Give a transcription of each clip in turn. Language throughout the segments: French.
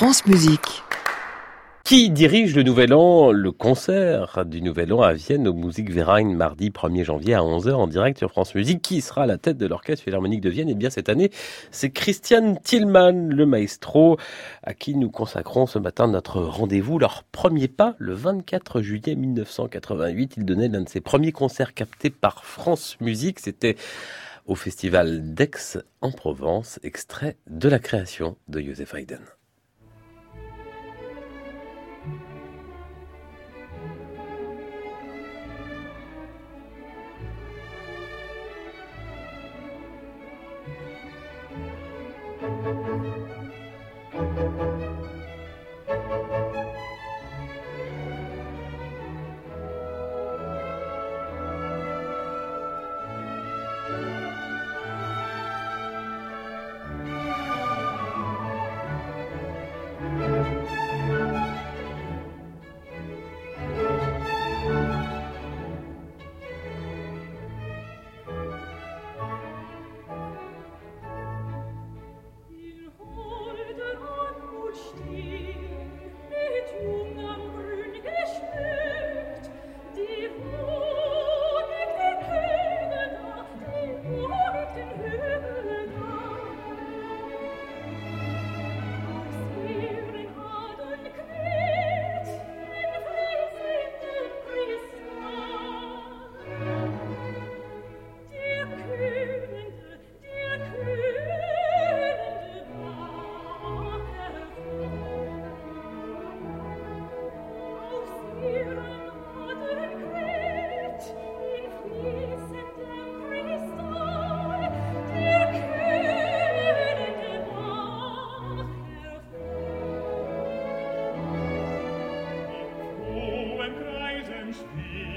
France Musique. Qui dirige le Nouvel An, le concert du Nouvel An à Vienne au Musikverein mardi 1er janvier à 11h en direct sur France Musique Qui sera à la tête de l'Orchestre Philharmonique de Vienne? Et eh bien cette année, c'est Christian Tillmann, le maestro, à qui nous consacrons ce matin notre rendez-vous. Leur premier pas, le 24 juillet 1988, il donnait l'un de ses premiers concerts captés par France Musique. C'était au festival d'Aix en Provence, extrait de la création de Joseph Haydn. Spiel.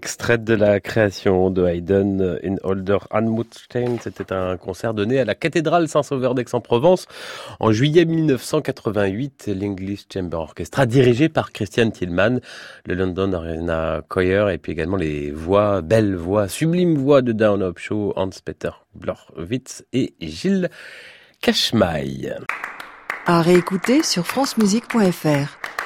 Extraite de la création de Haydn in Older Anmutstein. C'était un concert donné à la cathédrale Saint-Sauveur d'Aix-en-Provence en juillet 1988. L'English Chamber Orchestra dirigé par Christian Tillman, le London Arena Choir et puis également les voix, belles voix, sublimes voix de Down Show, Hans-Peter Blorwitz et Gilles Cashmail. À réécouter sur francemusique.fr.